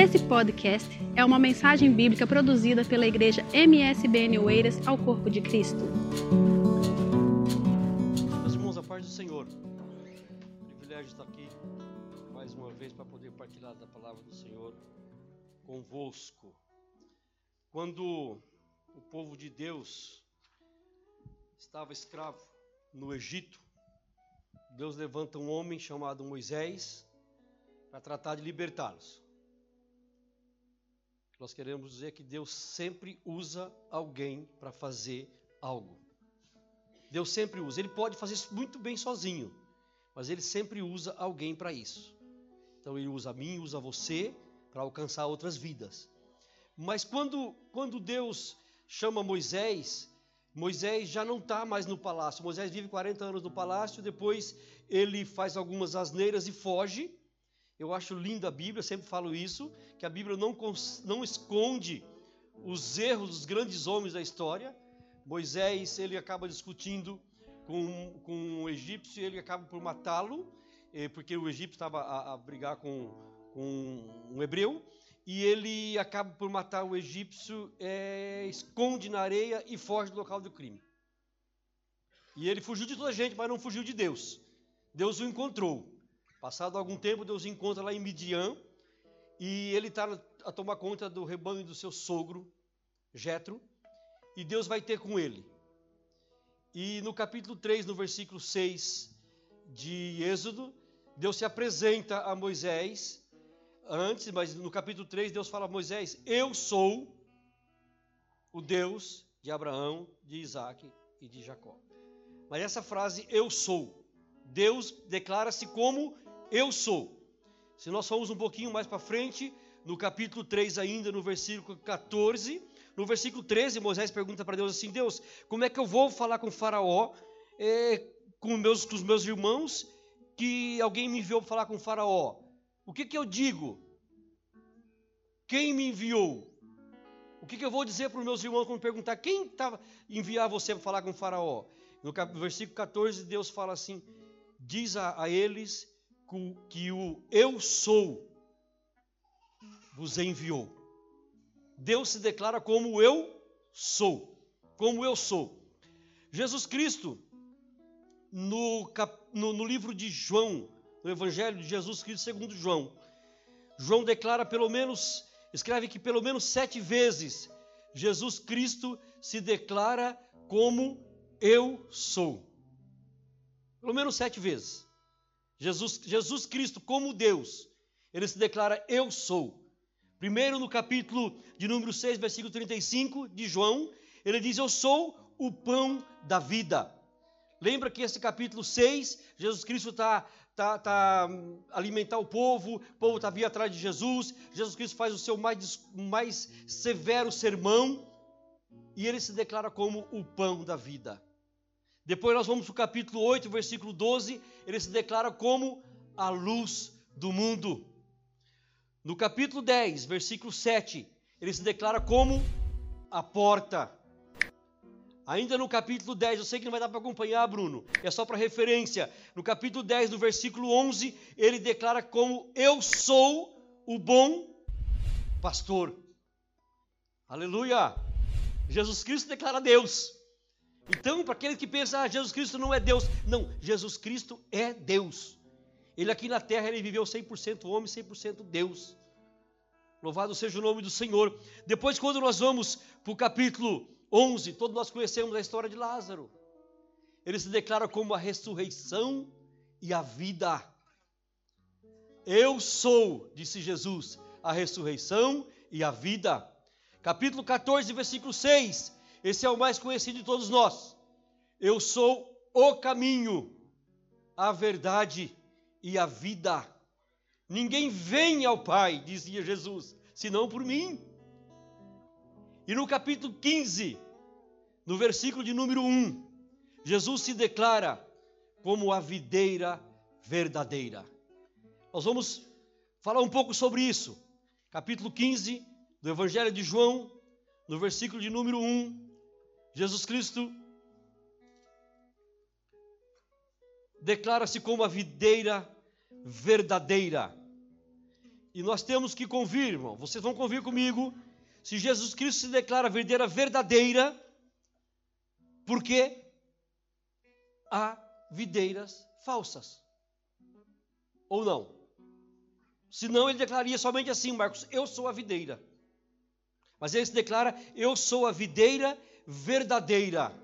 Esse podcast é uma mensagem bíblica produzida pela igreja MSBN Oeiras ao Corpo de Cristo. Meus irmãos, a paz do Senhor. Privilégio estar aqui mais uma vez para poder partilhar da palavra do Senhor convosco. Quando o povo de Deus estava escravo no Egito, Deus levanta um homem chamado Moisés para tratar de libertá-los. Nós queremos dizer que Deus sempre usa alguém para fazer algo. Deus sempre usa. Ele pode fazer isso muito bem sozinho, mas ele sempre usa alguém para isso. Então ele usa a mim, usa você para alcançar outras vidas. Mas quando, quando Deus chama Moisés, Moisés já não está mais no palácio. Moisés vive 40 anos no palácio, depois ele faz algumas asneiras e foge. Eu acho linda a Bíblia, sempre falo isso, que a Bíblia não, não esconde os erros dos grandes homens da história. Moisés, ele acaba discutindo com, com um egípcio ele acaba por matá-lo, eh, porque o egípcio estava a, a, brigar com, com um hebreu, e ele acaba por matar o egípcio, é, esconde na areia e foge do local do crime. E ele fugiu de toda a gente, mas não fugiu de Deus. Deus o encontrou. Passado algum tempo, Deus encontra lá em Midian e ele está a tomar conta do rebanho do seu sogro, Jetro, e Deus vai ter com ele. E no capítulo 3, no versículo 6 de Êxodo, Deus se apresenta a Moisés antes, mas no capítulo 3 Deus fala a Moisés: Eu sou o Deus de Abraão, de Isaac e de Jacó. Mas essa frase, eu sou, Deus declara-se como eu sou. Se nós formos um pouquinho mais para frente, no capítulo 3 ainda, no versículo 14, no versículo 13, Moisés pergunta para Deus assim, Deus, como é que eu vou falar com faraó, é, com, meus, com os meus irmãos, que alguém me enviou para falar com faraó? O que, que eu digo? Quem me enviou? O que, que eu vou dizer para os meus irmãos quando perguntar quem estava enviar você para falar com faraó? No versículo 14, Deus fala assim, diz a, a eles que o eu sou vos enviou. Deus se declara como eu sou, como eu sou. Jesus Cristo, no, no, no livro de João, no Evangelho de Jesus Cristo segundo João, João declara pelo menos, escreve que pelo menos sete vezes Jesus Cristo se declara como eu sou. Pelo menos sete vezes. Jesus, Jesus Cristo, como Deus, ele se declara: Eu sou. Primeiro, no capítulo de número 6, versículo 35 de João, ele diz: Eu sou o pão da vida. Lembra que esse capítulo 6, Jesus Cristo está tá, tá, alimentar o povo, o povo está vindo atrás de Jesus, Jesus Cristo faz o seu mais, mais severo sermão e ele se declara como o pão da vida. Depois nós vamos para o capítulo 8, versículo 12, ele se declara como a luz do mundo. No capítulo 10, versículo 7, ele se declara como a porta. Ainda no capítulo 10, eu sei que não vai dar para acompanhar, Bruno, é só para referência. No capítulo 10, no versículo 11, ele declara como eu sou o bom pastor. Aleluia! Jesus Cristo declara Deus. Então, para aqueles que pensam, ah, Jesus Cristo não é Deus. Não, Jesus Cristo é Deus. Ele aqui na terra, ele viveu 100% homem, 100% Deus. Louvado seja o nome do Senhor. Depois, quando nós vamos para o capítulo 11, todos nós conhecemos a história de Lázaro. Ele se declara como a ressurreição e a vida. Eu sou, disse Jesus, a ressurreição e a vida. Capítulo 14, versículo 6. Esse é o mais conhecido de todos nós. Eu sou o caminho, a verdade e a vida. Ninguém vem ao Pai, dizia Jesus, senão por mim. E no capítulo 15, no versículo de número 1, Jesus se declara como a videira verdadeira. Nós vamos falar um pouco sobre isso. Capítulo 15 do Evangelho de João, no versículo de número 1, Jesus Cristo declara-se como a videira verdadeira. E nós temos que convir, irmão. Vocês vão convir comigo. Se Jesus Cristo se declara videira verdadeira, porque há videiras falsas. Ou não? Senão ele declararia somente assim, Marcos: Eu sou a videira. Mas ele se declara: Eu sou a videira verdadeira.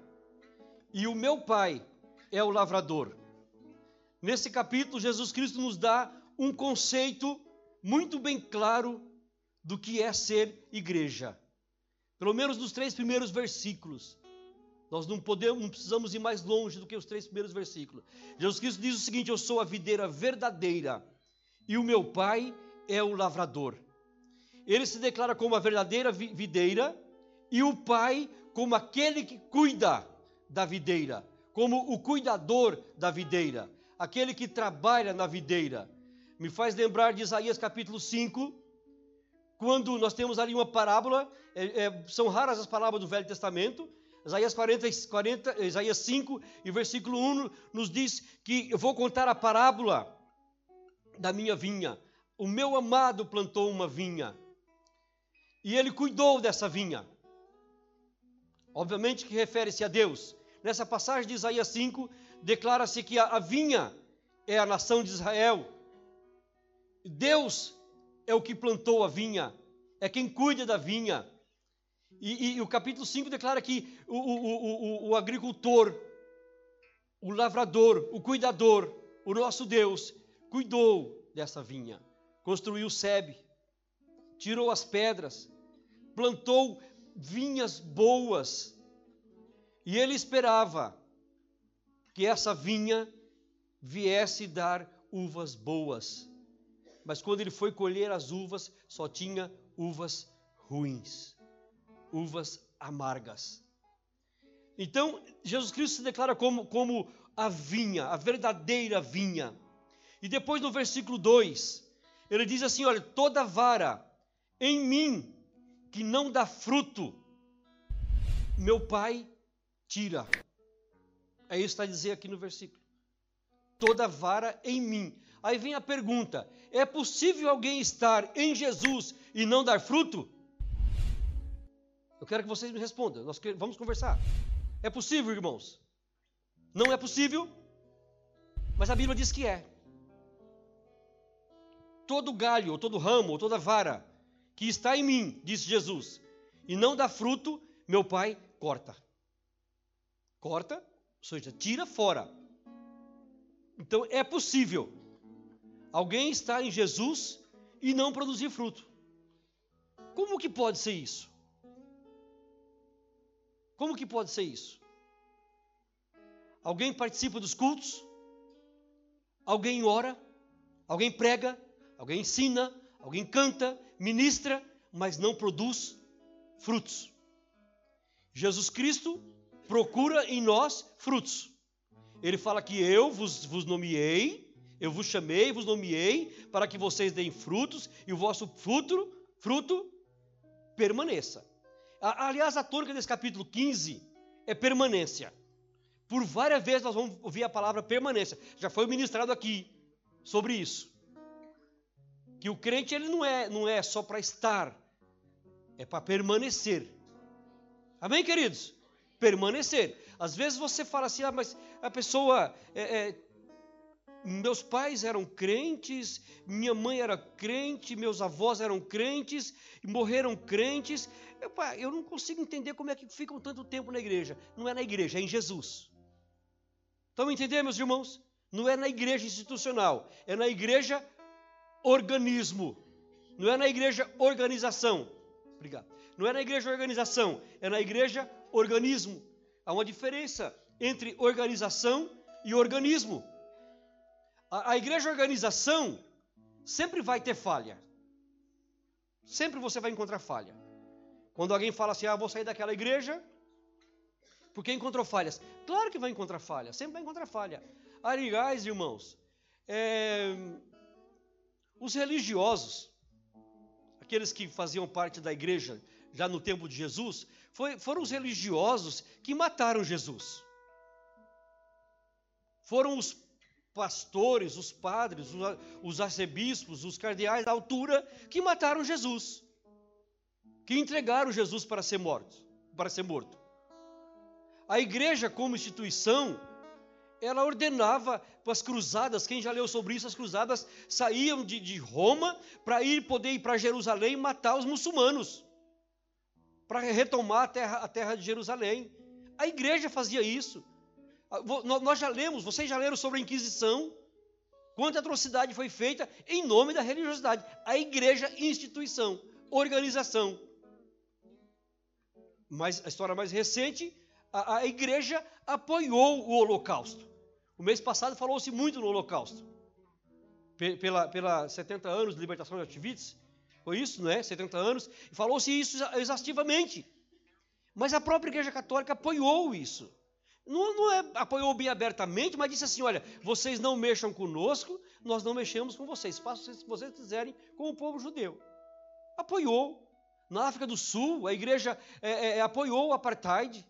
E o meu pai é o lavrador. Nesse capítulo, Jesus Cristo nos dá um conceito muito bem claro do que é ser igreja. Pelo menos nos três primeiros versículos. Nós não podemos, não precisamos ir mais longe do que os três primeiros versículos. Jesus Cristo diz o seguinte: Eu sou a videira verdadeira e o meu pai é o lavrador. Ele se declara como a verdadeira videira e o pai como aquele que cuida da videira, como o cuidador da videira, aquele que trabalha na videira. Me faz lembrar de Isaías capítulo 5, quando nós temos ali uma parábola, é, é, são raras as parábolas do Velho Testamento, Isaías, 40, 40, Isaías 5 e versículo 1 nos diz que eu vou contar a parábola da minha vinha. O meu amado plantou uma vinha e ele cuidou dessa vinha. Obviamente que refere-se a Deus. Nessa passagem de Isaías 5, declara-se que a, vinha é a nação de Israel. Deus é o que plantou a vinha, é quem cuida da vinha. E, e, e o capítulo 5 declara que o, o, o, o agricultor, o lavrador, o cuidador, o nosso Deus, cuidou dessa vinha, construiu o sebe, tirou as pedras, plantou vinhas boas, e ele esperava que essa vinha viesse dar uvas boas. Mas quando ele foi colher as uvas, só tinha uvas ruins uvas amargas. Então, Jesus Cristo se declara como, como a vinha, a verdadeira vinha. E depois no versículo 2, ele diz assim: Olha, toda vara em mim que não dá fruto, meu Pai tira. É isso que está a dizer aqui no versículo. Toda vara em mim. Aí vem a pergunta: é possível alguém estar em Jesus e não dar fruto? Eu quero que vocês me respondam. Nós vamos conversar. É possível, irmãos? Não é possível? Mas a Bíblia diz que é. Todo galho, ou todo ramo, ou toda vara que está em mim, disse Jesus, e não dá fruto, meu Pai corta. Corta, ou seja, tira fora. Então é possível alguém estar em Jesus e não produzir fruto. Como que pode ser isso? Como que pode ser isso? Alguém participa dos cultos? Alguém ora? Alguém prega? Alguém ensina? Alguém canta? Ministra? Mas não produz frutos. Jesus Cristo procura em nós frutos. Ele fala que eu vos, vos nomeei, eu vos chamei, vos nomeei para que vocês deem frutos e o vosso fruto, fruto permaneça. Aliás, a tônica desse capítulo 15 é permanência. Por várias vezes nós vamos ouvir a palavra permanência. Já foi ministrado aqui sobre isso. Que o crente ele não é, não é só para estar, é para permanecer. Amém, queridos? Permanecer. Às vezes você fala assim, ah, mas a pessoa é, é, meus pais eram crentes, minha mãe era crente, meus avós eram crentes, morreram crentes, Epá, eu não consigo entender como é que ficam tanto tempo na igreja. Não é na igreja, é em Jesus. Estão entendendo, meus irmãos? Não é na igreja institucional, é na igreja organismo. Não é na igreja organização. Obrigado. Não é na igreja organização, é na igreja organismo. Há uma diferença entre organização e organismo. A, a igreja organização sempre vai ter falha. Sempre você vai encontrar falha. Quando alguém fala assim, ah, vou sair daquela igreja, porque encontrou falhas. Claro que vai encontrar falha, sempre vai encontrar falha. Aliás, irmãos, é, os religiosos, aqueles que faziam parte da igreja já no tempo de Jesus, foi, foram os religiosos que mataram Jesus. Foram os pastores, os padres, os arcebispos, os cardeais da altura que mataram Jesus, que entregaram Jesus para ser morto, para ser morto. A igreja como instituição, ela ordenava para as cruzadas, quem já leu sobre isso, as cruzadas saíam de, de Roma para ir poder ir para Jerusalém e matar os muçulmanos, para retomar a terra, a terra de Jerusalém. A igreja fazia isso. Ah, nós já lemos, vocês já leram sobre a Inquisição, quanta atrocidade foi feita em nome da religiosidade. A igreja, instituição, organização. Mas a história mais recente, a, a igreja apoiou o Holocausto. O mês passado falou-se muito no Holocausto. Pela, pela 70 anos de libertação de Auschwitz, foi isso, não é? 70 anos, e falou-se isso exaustivamente. Mas a própria Igreja Católica apoiou isso. Não, não é, apoiou bem abertamente, mas disse assim: olha, vocês não mexam conosco, nós não mexemos com vocês. Façam o que vocês quiserem com o povo judeu. Apoiou. Na África do Sul, a igreja é, é, é, apoiou o apartheid.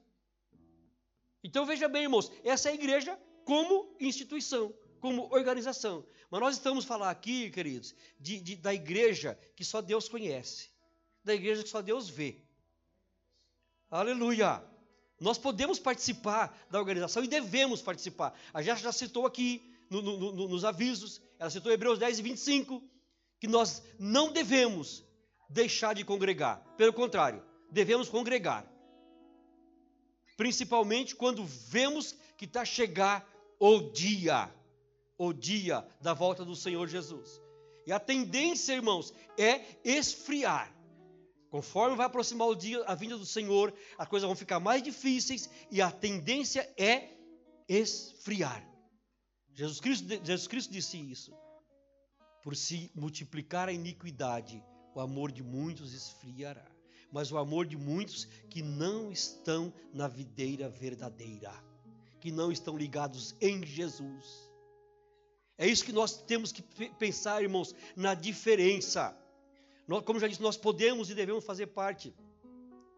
Então veja bem, irmãos, essa é a igreja como instituição, como organização. Mas nós estamos falando aqui, queridos, de, de, da igreja que só Deus conhece, da igreja que só Deus vê. Aleluia! Nós podemos participar da organização e devemos participar. A Jéssica já citou aqui no, no, no, nos avisos, ela citou Hebreus 10 e 25, que nós não devemos deixar de congregar. Pelo contrário, devemos congregar. Principalmente quando vemos que está chegar o dia, o dia da volta do Senhor Jesus. E a tendência, irmãos, é esfriar. Conforme vai aproximar o dia, a vinda do Senhor, as coisas vão ficar mais difíceis e a tendência é esfriar. Jesus Cristo, Jesus Cristo disse isso. Por se multiplicar a iniquidade, o amor de muitos esfriará. Mas o amor de muitos que não estão na videira verdadeira, que não estão ligados em Jesus. É isso que nós temos que pensar, irmãos, na diferença nós, como já disse, nós podemos e devemos fazer parte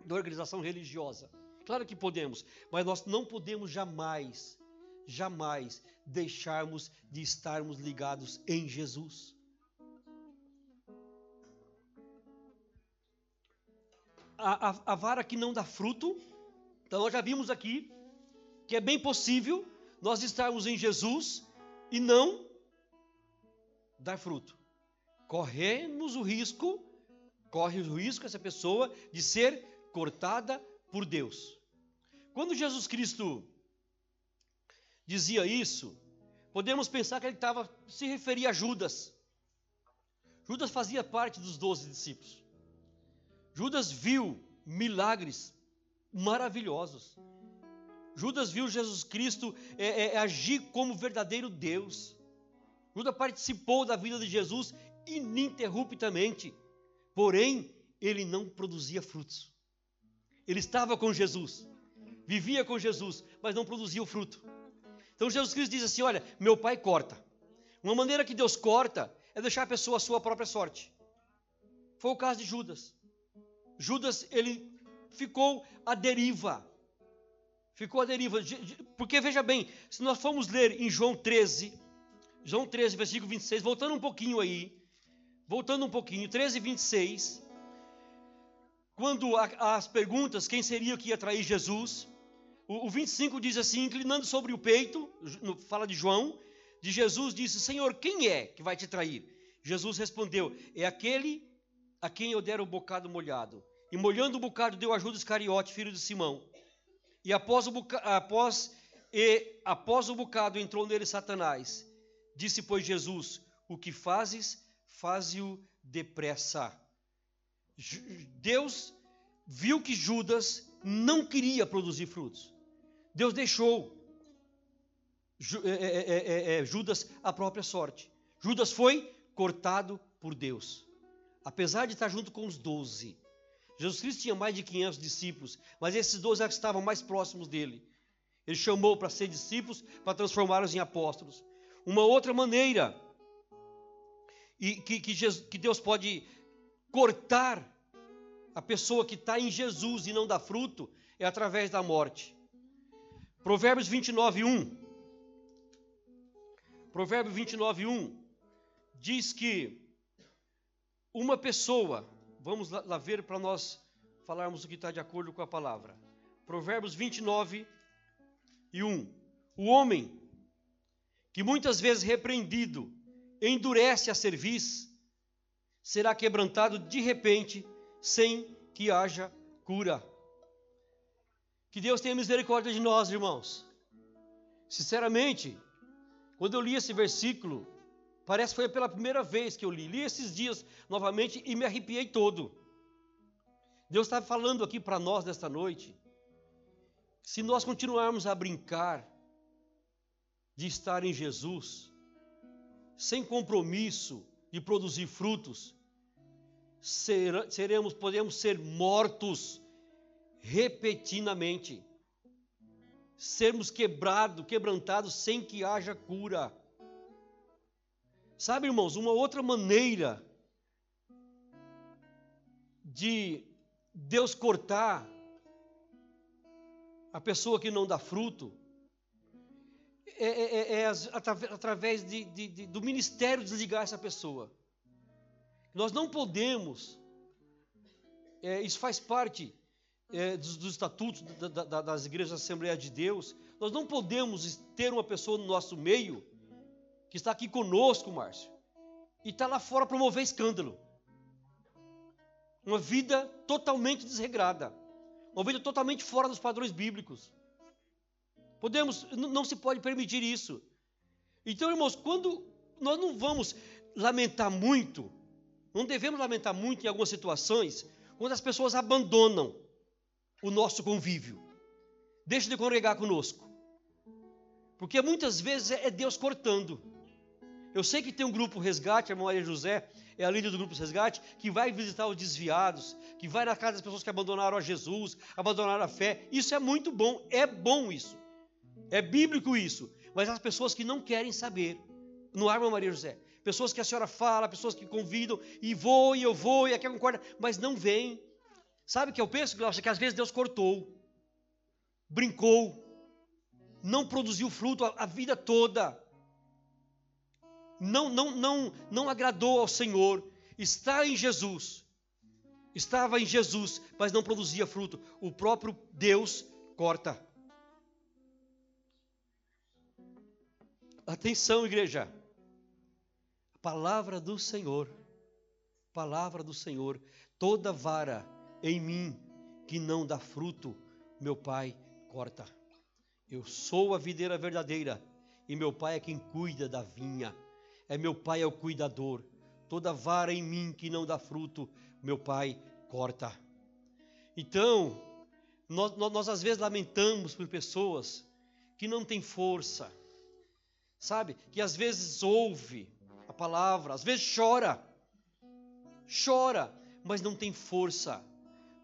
da organização religiosa. Claro que podemos, mas nós não podemos jamais, jamais deixarmos de estarmos ligados em Jesus. A, a, a, vara que não dá fruto, então nós já vimos aqui que é bem possível nós estarmos em Jesus e não dar fruto corremos o risco, corre o risco essa pessoa de ser cortada por Deus. Quando Jesus Cristo dizia isso, podemos pensar que ele estava se referia a Judas. Judas fazia parte dos doze discípulos. Judas viu milagres maravilhosos. Judas viu Jesus Cristo é, é, é agir como verdadeiro Deus. Judas participou da vida de Jesus ininterruptamente. Porém, ele não produzia frutos. Ele estava com Jesus, vivia com Jesus, mas não produzia o fruto. Então Jesus Cristo diz assim: Olha, meu pai corta. Uma maneira que Deus corta é deixar a pessoa a sua própria sorte. Foi o caso de Judas. Judas, ele ficou à deriva. Ficou à deriva. Porque veja bem, se nós formos ler em João 13, João 13, versículo 26, voltando um pouquinho aí, voltando um pouquinho, 13 e 26, quando as perguntas, quem seria que ia trair Jesus, o, o 25 diz assim, inclinando sobre o peito, fala de João, de Jesus, disse, Senhor, quem é que vai te trair? Jesus respondeu, é aquele a quem eu der o bocado molhado. E molhando o bocado, deu a Iscariote, filho de Simão. E após o, após, e após o bocado entrou nele Satanás. Disse, pois, Jesus, o que fazes, faze-o depressa. Deus viu que Judas não queria produzir frutos. Deus deixou é, é, é, Judas a própria sorte. Judas foi cortado por Deus. Apesar de estar junto com os doze. Jesus Cristo tinha mais de 500 discípulos, mas esses doze estavam mais próximos dele. Ele chamou para ser discípulos, para transformá-los em apóstolos. Uma outra maneira e que, que, Jesus, que Deus pode cortar a pessoa que está em Jesus e não dá fruto é através da morte. Provérbios 29, 1. Provérbio 29, 1 diz que uma pessoa, vamos lá, lá ver para nós falarmos o que está de acordo com a palavra. Provérbios 29 e 1. O homem que muitas vezes repreendido endurece a cerviz, será quebrantado de repente, sem que haja cura. Que Deus tenha misericórdia de nós, irmãos. Sinceramente, quando eu li esse versículo, parece que foi pela primeira vez que eu li. Li esses dias novamente e me arrepiei todo. Deus está falando aqui para nós nesta noite. Se nós continuarmos a brincar de estar em Jesus, sem compromisso de produzir frutos, seremos, podemos ser mortos repetidamente, sermos quebrados, quebrantados sem que haja cura. Sabe, irmãos, uma outra maneira de Deus cortar a pessoa que não dá fruto é, é, é, é através de, de, de, do ministério desligar essa pessoa. Nós não podemos, é, isso faz parte é, dos, dos, estatutos da, da, das igrejas da Assembleia de Deus, nós não podemos ter uma pessoa no nosso meio, que está aqui conosco, Márcio, e está lá fora promover escândalo. Uma vida totalmente desregrada, uma vida totalmente fora dos padrões bíblicos. Podemos, não se pode permitir isso. Então, irmãos, quando nós não vamos lamentar muito, não devemos lamentar muito em algumas situações, quando as pessoas abandonam o nosso convívio, deixam de congregar conosco. Porque muitas vezes é Deus cortando. Eu sei que tem um grupo resgate, a irmã Maria José é a líder do grupo resgate, que vai visitar os desviados, que vai na casa das pessoas que abandonaram a Jesus, abandonaram a fé. Isso é muito bom, é bom isso. É bíblico isso. Mas as pessoas que não querem saber, no Arma Maria José, pessoas que a senhora fala, pessoas que convidam, e vou, e eu vou, e aqui concorda, mas não vem. Sabe o que eu penso, Glaucia? Que às vezes Deus cortou, brincou, não produziu fruto a, a vida toda, não, não, não, não agradou ao Senhor, está em Jesus, estava em Jesus, mas não produzia fruto. O próprio Deus corta. Atenção, igreja. Palavra do Senhor. Palavra do Senhor. Toda vara em mim que não dá fruto, meu Pai corta. Eu sou a videira verdadeira e meu Pai é quem cuida da vinha. É meu Pai é o cuidador. Toda vara em mim que não dá fruto, meu Pai corta. Então, nós, nós, nós às vezes lamentamos por pessoas que não têm força sabe? Que às vezes ouve a palavra, às vezes chora, chora, mas não tem força.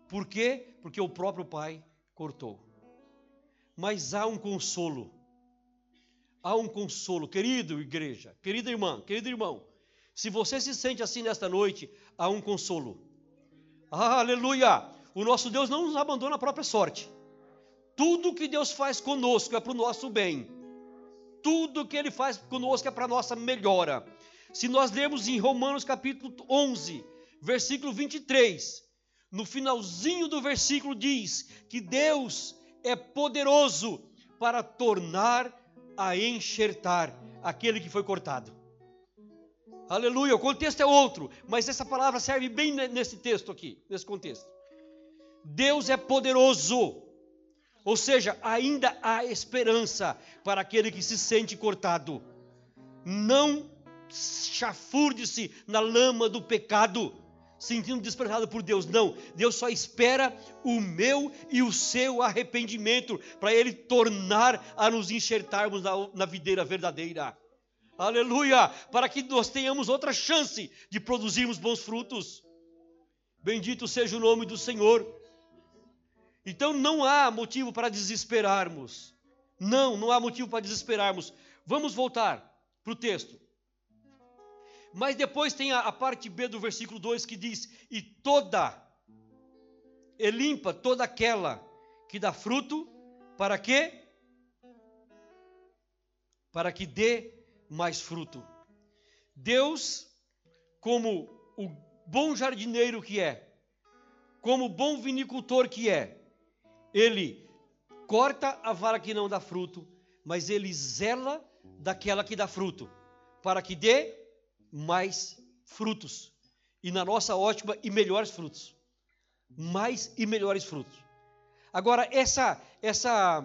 Por quê? Porque o próprio Pai cortou. Mas há um consolo. Há um consolo, querido igreja, querida irmã, querido irmão. Se você se sente assim nesta noite, há um consolo. Aleluia! O nosso Deus não nos abandona a própria sorte. Tudo que Deus faz conosco é para o nosso bem tudo que ele faz conosco é para nossa melhora. Se nós lermos em Romanos capítulo 11, versículo 23, no finalzinho do versículo diz que Deus é poderoso para tornar a enxertar aquele que foi cortado. Aleluia, o contexto é outro, mas essa palavra serve bem nesse texto aqui, nesse contexto. Deus é poderoso ou seja, ainda há esperança para aquele que se sente cortado. Não chafurde-se na lama do pecado, sentindo desprezado por Deus. Não, Deus só espera o meu e o seu arrependimento para Ele tornar a nos enxertarmos na, na videira verdadeira. Aleluia! Para que nós tenhamos outra chance de produzirmos bons frutos. Bendito seja o nome do Senhor. Então não há motivo para desesperarmos. Não, não há motivo para desesperarmos. Vamos voltar para o texto. Mas depois tem a, a, parte B do versículo 2 que diz: E toda, e limpa toda aquela que dá fruto, para quê? Para que dê mais fruto. Deus, como o bom jardineiro que é, como bom vinicultor que é, ele corta a vara que não dá fruto, mas ele zela daquela que dá fruto, para que dê mais frutos. E na nossa ótima e melhores frutos. Mais e melhores frutos. Agora, essa, essa,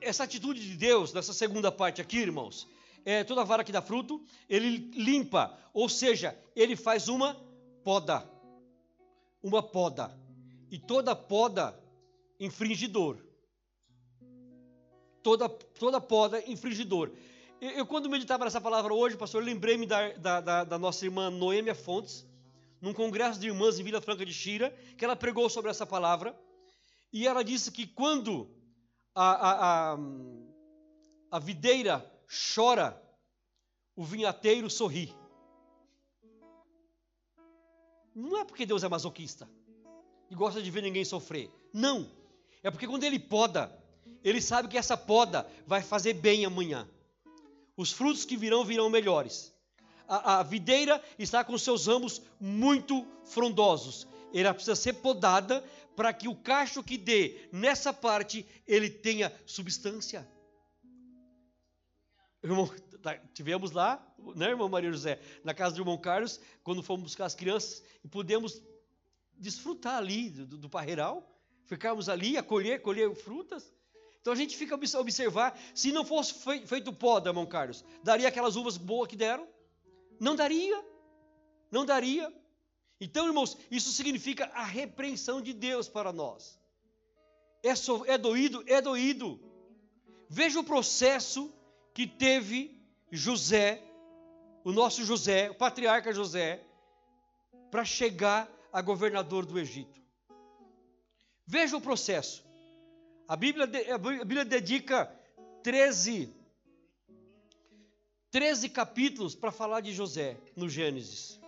essa atitude de Deus, nessa segunda parte aqui, irmãos, é toda vara que dá fruto, ele limpa, ou seja, ele faz uma poda. Uma poda. E toda poda infringidor. Toda, toda poda infringidor. Eu, eu, quando meditava nessa palavra hoje, pastor, lembrei-me da, da, da, da, nossa irmã Noêmia Fontes, num congresso de irmãs em Vila Franca de Xira, que ela pregou sobre essa palavra. E ela disse que quando a, a, a, a videira chora, o vinhateiro sorri. Não é porque Deus é masoquista e gosta de ver ninguém sofrer. Não. É porque quando ele poda, ele sabe que essa poda vai fazer bem amanhã. Os frutos que virão virão melhores. A, a videira está com seus ramos muito frondosos. Ela precisa ser podada para que o cacho que dê nessa parte ele tenha substância. Irmão, tá, tivemos lá, né, irmão Maria José, na casa do irmão Carlos, quando fomos buscar as crianças e pudemos desfrutar ali do, do parreiral ficarmos ali a colher, colher frutas. Então a gente fica observar, se não fosse feito poda, irmão Carlos, daria aquelas uvas boas que deram? Não daria. Não daria. Então, irmãos, isso significa a repreensão de Deus para nós. É, so, é doído? É doído. Veja o processo que teve José, o nosso José, o patriarca José, para chegar a governador do Egito. Veja o processo. A Bíblia, a Bíblia dedica 13, 13 capítulos para falar de José no Gênesis.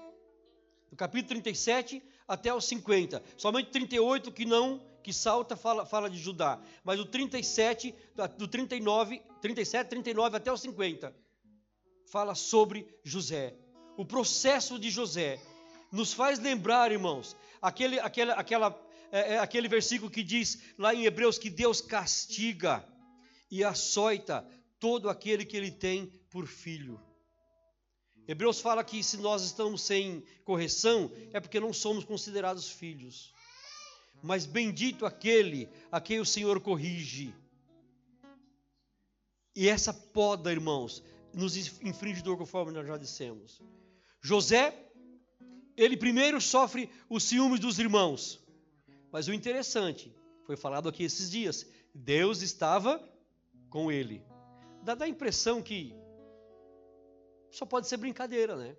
Do capítulo 37 até os 50. Somente 38 que não, que salta, fala, fala de Judá. Mas o 37, do 39, 37, 39 até os 50, fala sobre José. O processo de José nos faz lembrar, irmãos, aquele, aquela, aquela é, é aquele versículo que diz lá em Hebreus que Deus castiga e açoita todo aquele que ele tem por filho. Hebreus fala que se nós estamos sem correção, é porque não somos considerados filhos. Mas bendito aquele a quem o Senhor corrige. E essa poda, irmãos, nos infringe dor, conforme nós já dissemos. José, ele primeiro sofre os ciúmes dos irmãos. Mas o interessante, foi falado aqui esses dias, Deus estava com ele. Dá, dá a impressão que só pode ser brincadeira, né?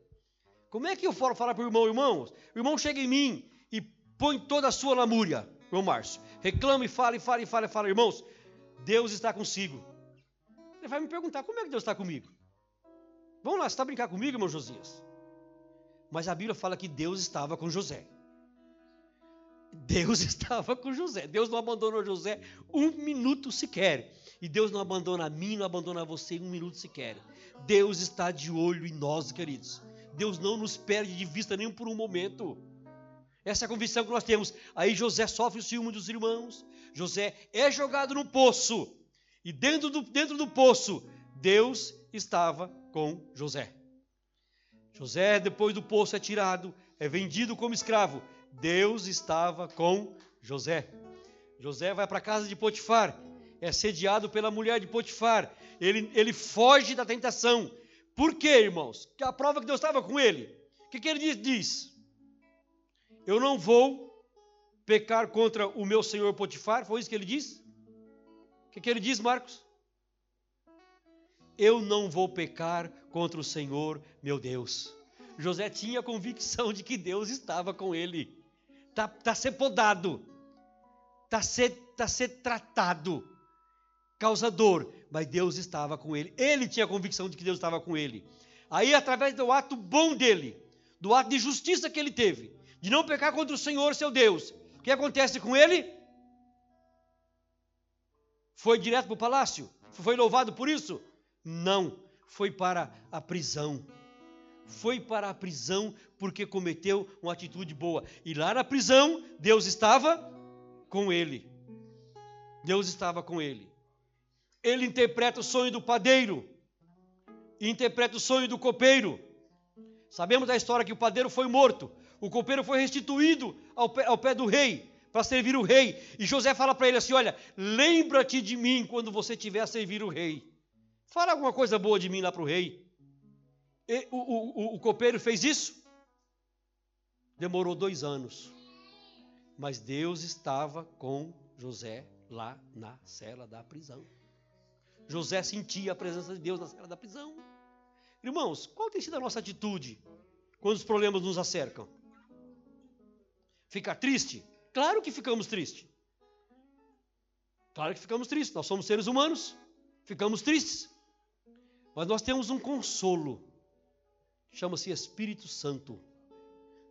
Como é que eu falo falar para o irmão, irmãos? O irmão chega em mim e põe toda a sua lamúria, irmão Márcio. Reclama e fala, e fala, e fala, e fala. Irmãos, Deus está consigo. Ele vai me perguntar, como é que Deus está comigo? Vamos lá, você está a brincar comigo, irmão Josias? Mas a Bíblia fala que Deus estava com José. Deus estava com José. Deus não abandonou José um minuto sequer. E Deus não abandona a mim, não abandona você um minuto sequer. Deus está de olho em nós, queridos. Deus não nos perde de vista nem por um momento. Essa é a convicção que nós temos. Aí José sofre o ciúme dos irmãos. José é jogado no poço. E dentro do, dentro do poço, Deus estava com José. José, depois do poço, é tirado, é vendido como escravo Deus estava com José. José vai para a casa de Potifar, é sediado pela mulher de Potifar. Ele, ele foge da tentação. Por quê, irmãos? Que a prova que Deus estava com ele. O que, que ele diz, diz? Eu não vou pecar contra o meu senhor Potifar. Foi isso que ele diz? O que, que ele diz, Marcos? Eu não vou pecar contra o Senhor meu Deus. José tinha a convicção de que Deus estava com ele está tá ser podado, está ser, tá ser tratado, causa dor, mas Deus estava com ele. Ele tinha a convicção de que Deus estava com ele. Aí, através do ato bom dele, do ato de justiça que ele teve, de não pecar contra o Senhor seu Deus, o que acontece com ele? Foi direto para o palácio? Foi louvado por isso? Não. foi para a prisão. Foi para a prisão porque cometeu uma atitude boa. E lá na prisão, Deus estava com ele. Deus estava com ele. Ele interpreta o sonho do padeiro interpreta o sonho do copeiro. Sabemos da história que o padeiro foi morto, o copeiro foi restituído ao pé, ao pé do rei para servir o rei. E José fala para ele assim: Olha, lembra-te de mim quando você estiver a servir o rei. Fala alguma coisa boa de mim lá para o rei. E, o, o, o copeiro fez isso? Demorou dois anos. Mas Deus estava com José lá na cela da prisão. José sentia a presença de Deus na cela da prisão. Irmãos, qual tem sido a nossa atitude quando os problemas nos acercam? Ficar triste? Claro que ficamos tristes. Claro que ficamos tristes. Nós somos seres humanos, ficamos tristes. Mas nós temos um consolo. Chama-se Espírito Santo.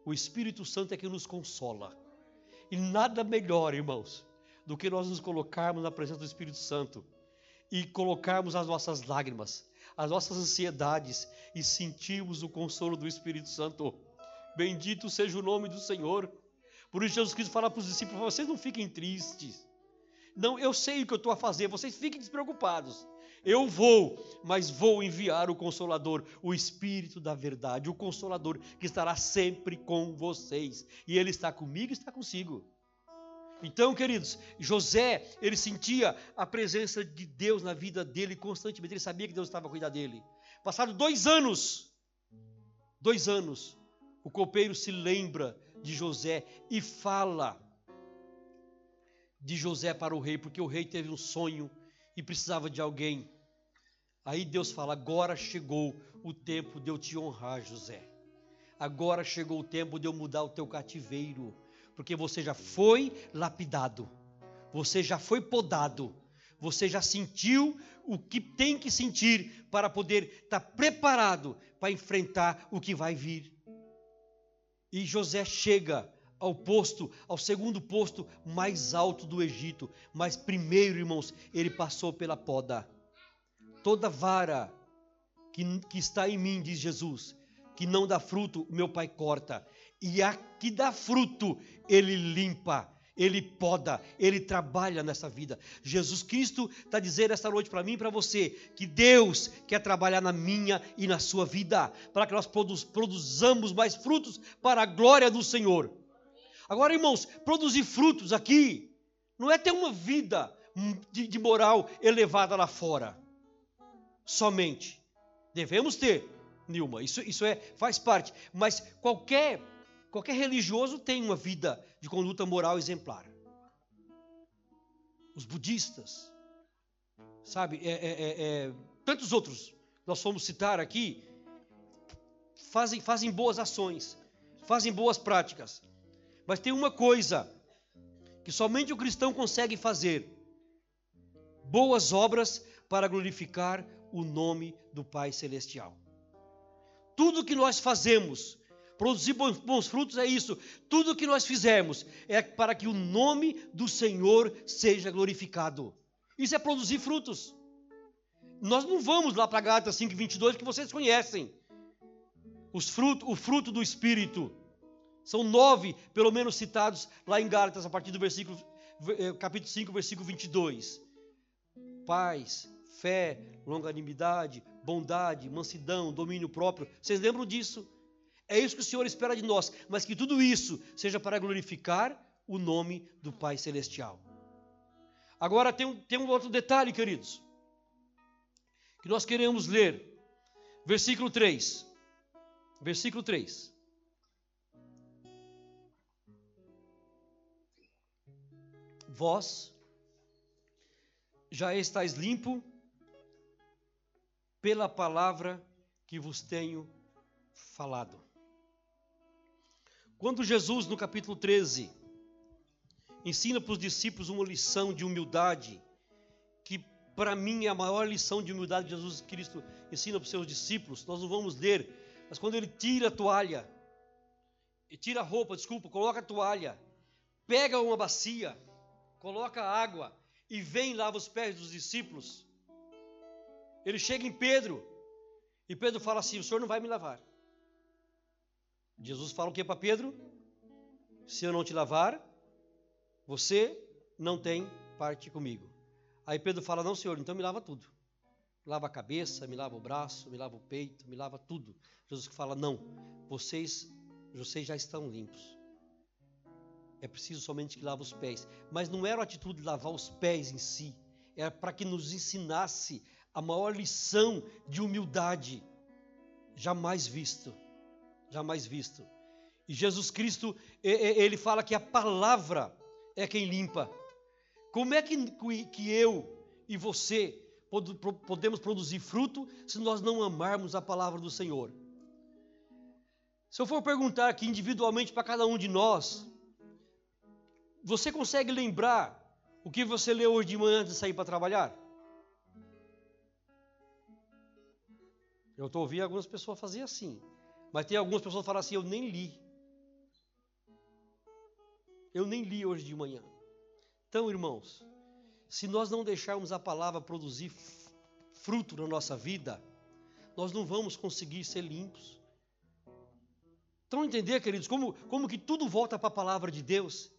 O Espírito Santo é que nos consola. E nada melhor, irmãos, do que nós nos colocarmos na presença do Espírito Santo e colocarmos as nossas lágrimas, as nossas ansiedades e sentirmos o consolo do Espírito Santo. Bendito seja o nome do Senhor. Por isso Jesus Cristo fala para os discípulos: vocês não fiquem tristes. Não, eu sei o que eu estou a fazer, vocês fiquem despreocupados. Eu vou, mas vou enviar o Consolador, o Espírito da Verdade, o Consolador que estará sempre com vocês. E Ele está comigo e está consigo. Então, queridos, José, ele sentia a presença de Deus na vida dele constantemente, ele sabia que Deus estava a cuidar dele. Passado dois anos, dois anos, o copeiro se lembra de José e fala de José para o rei, porque o rei teve um sonho e precisava de alguém. Aí Deus fala: agora chegou o tempo de eu te honrar, José. Agora chegou o tempo de eu mudar o teu cativeiro porque você já foi lapidado, você já foi podado, você já sentiu o que tem que sentir para poder estar tá preparado para enfrentar o que vai vir. E José chega ao posto, ao segundo posto mais alto do Egito, mas primeiro, irmãos, ele passou pela poda. Toda vara que, que está em mim, diz Jesus, que não dá fruto, meu pai corta e a que dá fruto, ele limpa, ele poda, ele trabalha nessa vida. Jesus Cristo está dizendo esta noite para mim e para você que Deus quer trabalhar na minha e na sua vida, para que nós produzamos mais frutos para a glória do Senhor. Agora, irmãos, produzir frutos aqui não é ter uma vida de, de moral elevada lá fora. Somente. Devemos ter, Nilma, isso, isso é, faz parte. Mas qualquer Qualquer religioso tem uma vida de conduta moral exemplar. Os budistas, sabe, é, é, é, é tantos outros, nós fomos citar aqui, fazem, fazem boas ações, fazem boas práticas. Mas tem uma coisa que somente o cristão consegue fazer: boas obras para glorificar o nome do Pai Celestial. Tudo que nós fazemos Produzir bons, frutos é isso. Tudo que nós fizermos é para que o nome do Senhor seja glorificado. Isso é produzir frutos. Nós não vamos lá para Gálatas 5, 22, que vocês conhecem. Os fruto, o fruto do Espírito. São nove, pelo menos, citados lá em Gálatas, a partir do versículo, eh, capítulo 5, versículo 22. Paz, fé, longanimidade, bondade, mansidão, domínio próprio. Vocês lembram disso? É isso que o Senhor espera de nós, mas que tudo isso seja para glorificar o nome do Pai Celestial. Agora tem um, tem um outro detalhe, queridos, que nós queremos ler. Versículo 3. Versículo 3. Vós já estáis limpo pela palavra que vos tenho falado. Quando Jesus, no capítulo 13, ensina para os discípulos uma lição de humildade, que para mim é a maior lição de humildade que Jesus Cristo ensina para os seus discípulos, nós não vamos ler, mas quando ele tira a toalha, tira a roupa, desculpa, coloca a toalha, pega uma bacia, coloca água e vem lava os pés dos discípulos. Ele chega em Pedro E Pedro fala assim: O senhor não vai me lavar. Jesus fala o que para Pedro? Se eu não te lavar, você não tem parte comigo. Aí Pedro fala: Não, senhor, então me lava tudo. Me lava a cabeça, me lava o braço, me lava o peito, me lava tudo. Jesus fala: Não, vocês, vocês já estão limpos. É preciso somente que lave os pés. Mas não era a atitude de lavar os pés em si, era para que nos ensinasse a maior lição de humildade jamais visto. Jamais visto. E Jesus Cristo, ele fala que a palavra é quem limpa. Como é que, que eu e você podemos produzir fruto se nós não amarmos a palavra do Senhor? Se eu for perguntar aqui individualmente para cada um de nós, você consegue lembrar o que você leu hoje de manhã antes de sair para trabalhar? Eu estou ouvindo algumas pessoas fazer assim. Mas tem algumas pessoas que falam assim: eu nem li. Eu nem li hoje de manhã. Então, irmãos, se nós não deixarmos a palavra produzir fruto na nossa vida, nós não vamos conseguir ser limpos. Então, entender, queridos, como, como que tudo volta para a palavra de Deus.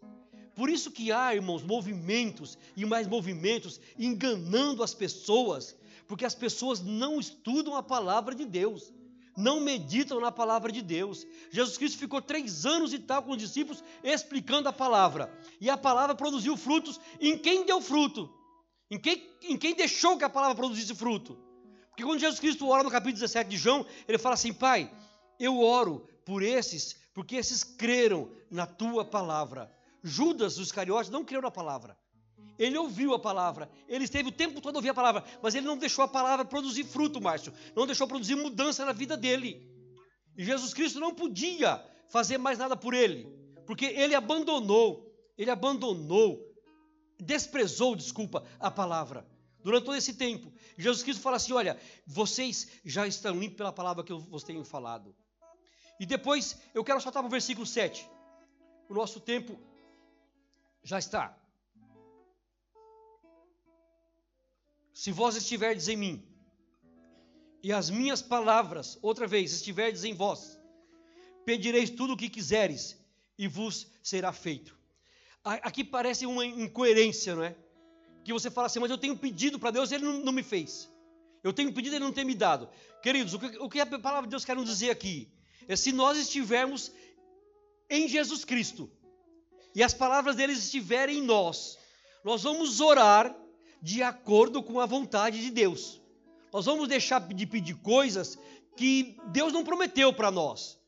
Por isso que há, irmãos, movimentos e mais movimentos enganando as pessoas, porque as pessoas não estudam a palavra de Deus não meditam na palavra de Deus. Jesus Cristo ficou três anos e tal com os discípulos explicando a palavra. E a palavra produziu frutos em quem deu fruto. Em quem, em quem deixou que a palavra produzisse fruto. Porque quando Jesus Cristo ora no capítulo 17 de João, ele fala assim: Pai, eu oro por esses, porque esses creram na tua palavra. Judas, os cariotes, não creu na palavra. Ele ouviu a palavra, ele esteve o tempo todo a ouvir a palavra, mas ele não deixou a palavra produzir fruto, Márcio, não deixou produzir mudança na vida dele. E Jesus Cristo não podia fazer mais nada por ele, porque ele abandonou, ele abandonou, desprezou, desculpa, a palavra. Durante todo esse tempo, Jesus Cristo fala assim: Olha, vocês já estão limpos pela palavra que eu vos tenho falado. E depois, eu quero soltar para o versículo 7. O nosso tempo já está. Se vós estiverdes em mim, e as minhas palavras, outra vez, estiverdes em vós, pedireis tudo o que quiseres, e vos será feito. Aqui parece uma incoerência, não é? Que você fala assim, mas eu tenho pedido para Deus e Ele não, não, me fez. Eu tenho pedido e Ele não tem me dado. Queridos, o que, o que a palavra de Deus quer nos dizer aqui? É se nós estivermos em Jesus Cristo, e as palavras deles estiverem em nós, nós vamos orar de acordo com a vontade de Deus. Nós vamos deixar de pedir coisas que Deus não prometeu para nós.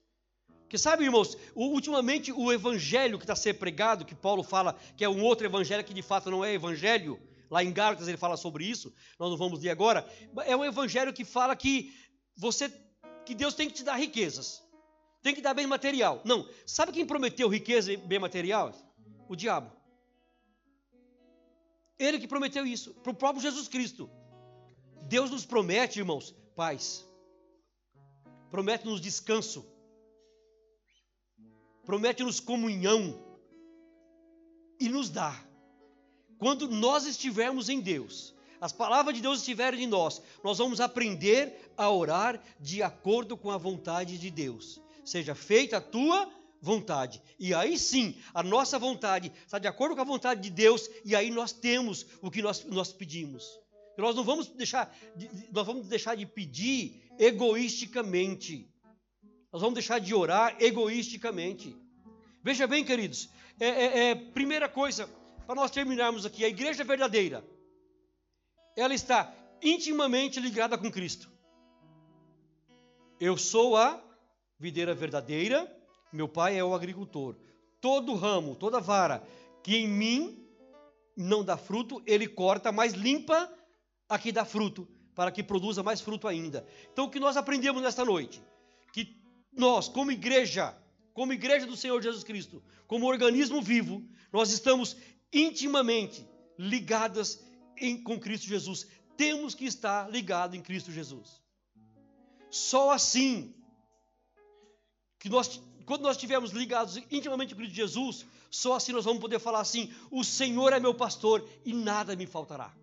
Porque sabe, irmãos, ultimamente o evangelho que está sendo pregado, que Paulo fala que é um outro evangelho que de fato não é evangelho, lá em Gálatas ele fala sobre isso, nós não vamos ler agora, é um evangelho que fala que você que Deus tem que te dar riquezas. Tem que dar bem material. Não, sabe quem prometeu riqueza e bem material? O diabo. Ele que prometeu isso, para o próprio Jesus Cristo. Deus nos promete, irmãos, paz. Promete-nos descanso. Promete-nos comunhão. E nos dá. Quando nós estivermos em Deus, as palavras de Deus estiverem em nós, nós vamos aprender a orar de acordo com a vontade de Deus. Seja feita a tua vontade. E aí sim, a nossa vontade está de acordo com a vontade de Deus, e aí nós temos o que nós, nós pedimos. E nós não vamos deixar de, nós vamos deixar de pedir egoisticamente. Nós vamos deixar de orar egoisticamente. Veja bem, queridos, é, é, é primeira coisa, para nós terminarmos aqui, a igreja verdadeira, ela está intimamente ligada com Cristo. Eu sou a videira verdadeira, meu pai é o agricultor. Todo ramo, toda vara que em mim não dá fruto, ele corta, mas limpa a que dá fruto, para que produza mais fruto ainda. Então, o que nós aprendemos nesta noite? Que nós, como igreja, como igreja do Senhor Jesus Cristo, como organismo vivo, nós estamos intimamente ligadas em, com Cristo Jesus. Temos que estar ligado em Cristo Jesus. Só assim que nós quando nós estivermos ligados intimamente com Jesus, só assim nós vamos poder falar assim: o Senhor é meu pastor e nada me faltará.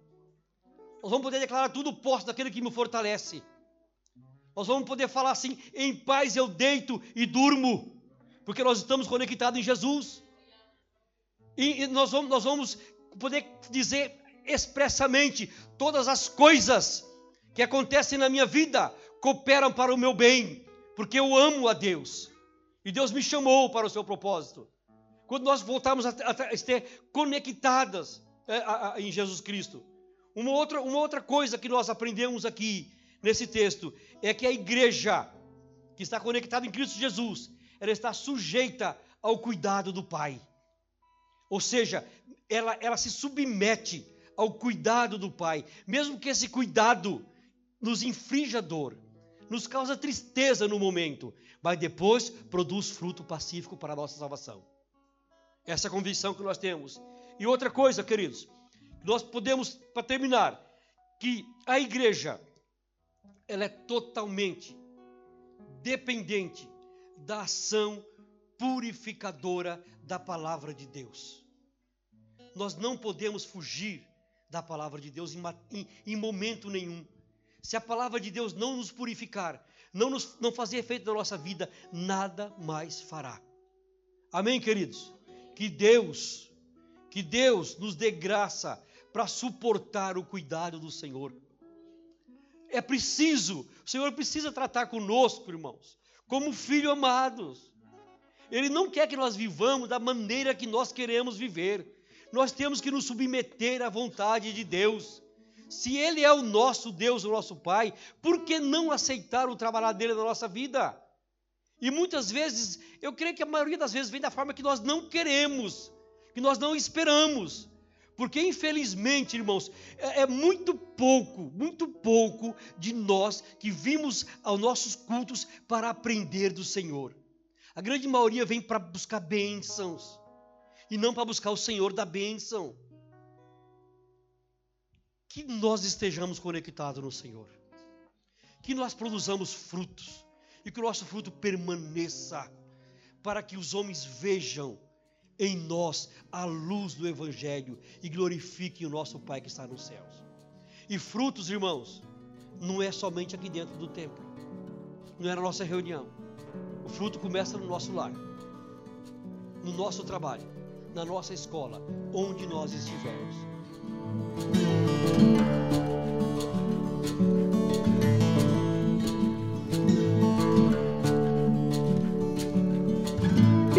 Nós vamos poder declarar tudo posto daquele que me fortalece. Nós vamos poder falar assim: em paz eu deito e durmo, porque nós estamos conectados em Jesus. E, e nós, vamos, nós vamos poder dizer expressamente: todas as coisas que acontecem na minha vida cooperam para o meu bem, porque eu amo a Deus. E Deus me chamou para o seu propósito. Quando nós voltarmos a, a, a estar conectadas é, a, em Jesus Cristo. Uma outra, uma outra coisa que nós aprendemos aqui nesse texto é que a igreja que está conectada em Cristo Jesus, ela está sujeita ao cuidado do Pai. Ou seja, ela, ela se submete ao cuidado do Pai, mesmo que esse cuidado nos inflija dor, nos causa tristeza no momento, mas depois produz fruto pacífico para a nossa salvação. Essa é a convicção que nós temos. E outra coisa, queridos, nós podemos, para terminar, que a igreja ela é totalmente dependente da ação purificadora da palavra de Deus. Nós não podemos fugir da palavra de Deus em, em, em momento nenhum. Se a palavra de Deus não nos purificar, não, nos, não fazer efeito na nossa vida, nada mais fará. Amém, queridos? Que Deus, que Deus nos dê graça para suportar o cuidado do Senhor. É preciso, o Senhor precisa tratar conosco, irmãos, como filhos amados. Ele não quer que nós vivamos da maneira que nós queremos viver. Nós temos que nos submeter à vontade de Deus. Se Ele é o nosso Deus, o nosso Pai, por que não aceitar o trabalhar dele na nossa vida? E muitas vezes, eu creio que a maioria das vezes vem da forma que nós não queremos, que nós não esperamos. Porque, infelizmente, irmãos, é, é, muito pouco, muito pouco de nós que vimos aos nossos cultos para aprender do Senhor. A grande maioria vem para buscar bênçãos e não para buscar o Senhor da bênção. Que nós estejamos conectados no Senhor, que nós produzamos frutos e que o nosso fruto permaneça, para que os homens vejam em nós a luz do Evangelho e glorifiquem o nosso Pai que está nos céus. E frutos, irmãos, não é somente aqui dentro do templo, não é na nossa reunião. O fruto começa no nosso lar, no nosso trabalho, na nossa escola, onde nós estivermos.